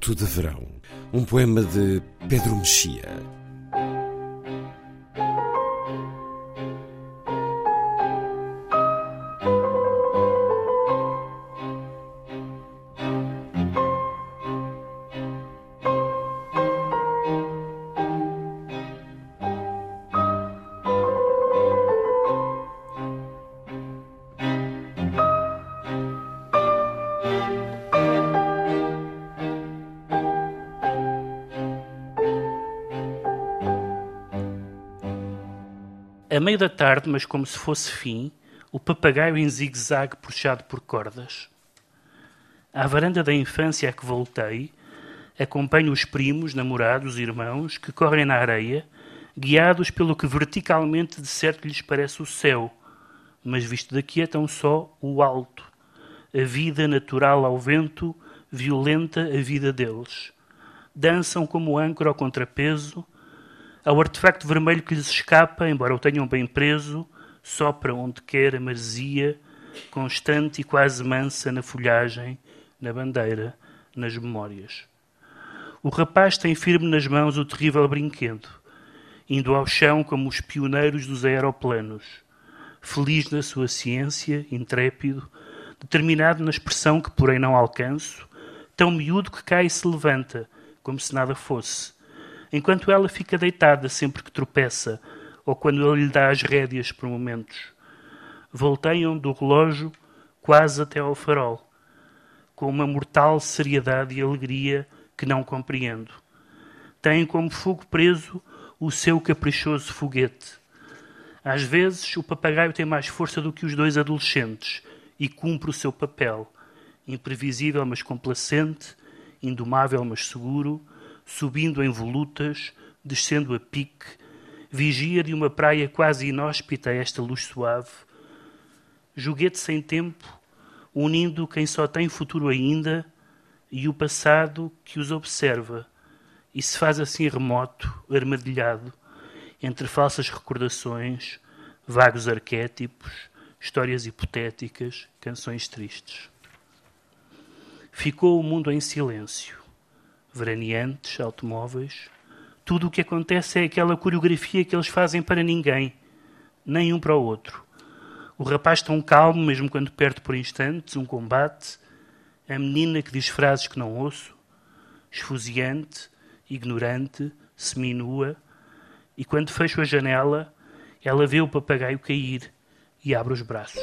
Conto de Verão, um poema de Pedro Mexia. A meio da tarde, mas como se fosse fim, o papagaio em zigue-zague puxado por cordas. À varanda da infância a que voltei, acompanho os primos, namorados, irmãos, que correm na areia, guiados pelo que verticalmente de certo lhes parece o céu, mas visto daqui é tão só o alto, a vida natural ao vento, violenta a vida deles. Dançam como âncora ao contrapeso, ao artefacto vermelho que lhes escapa, embora o tenham bem preso, sopra onde quer a maresia, constante e quase mansa na folhagem, na bandeira, nas memórias. O rapaz tem firme nas mãos o terrível brinquedo, indo ao chão como os pioneiros dos aeroplanos, feliz na sua ciência, intrépido, determinado na expressão que porém não alcanço, tão miúdo que cai e se levanta, como se nada fosse, enquanto ela fica deitada sempre que tropeça, ou quando ele lhe dá as rédeas por momentos. Volteiam do relógio quase até ao farol, com uma mortal seriedade e alegria que não compreendo. Têm como fogo preso o seu caprichoso foguete. Às vezes, o papagaio tem mais força do que os dois adolescentes e cumpre o seu papel, imprevisível mas complacente, indomável mas seguro, subindo em volutas, descendo a pique, vigia de uma praia quase inóspita a esta luz suave, joguete sem tempo, unindo quem só tem futuro ainda e o passado que os observa, e se faz assim remoto, armadilhado, entre falsas recordações, vagos arquétipos, histórias hipotéticas, canções tristes. Ficou o mundo em silêncio veraneantes, automóveis. Tudo o que acontece é aquela coreografia que eles fazem para ninguém, nem um para o outro. O rapaz tão calmo, mesmo quando perde por instantes um combate. A menina que diz frases que não ouço, esfuziante, ignorante, seminua. E quando fecho a janela, ela vê o papagaio cair e abre os braços.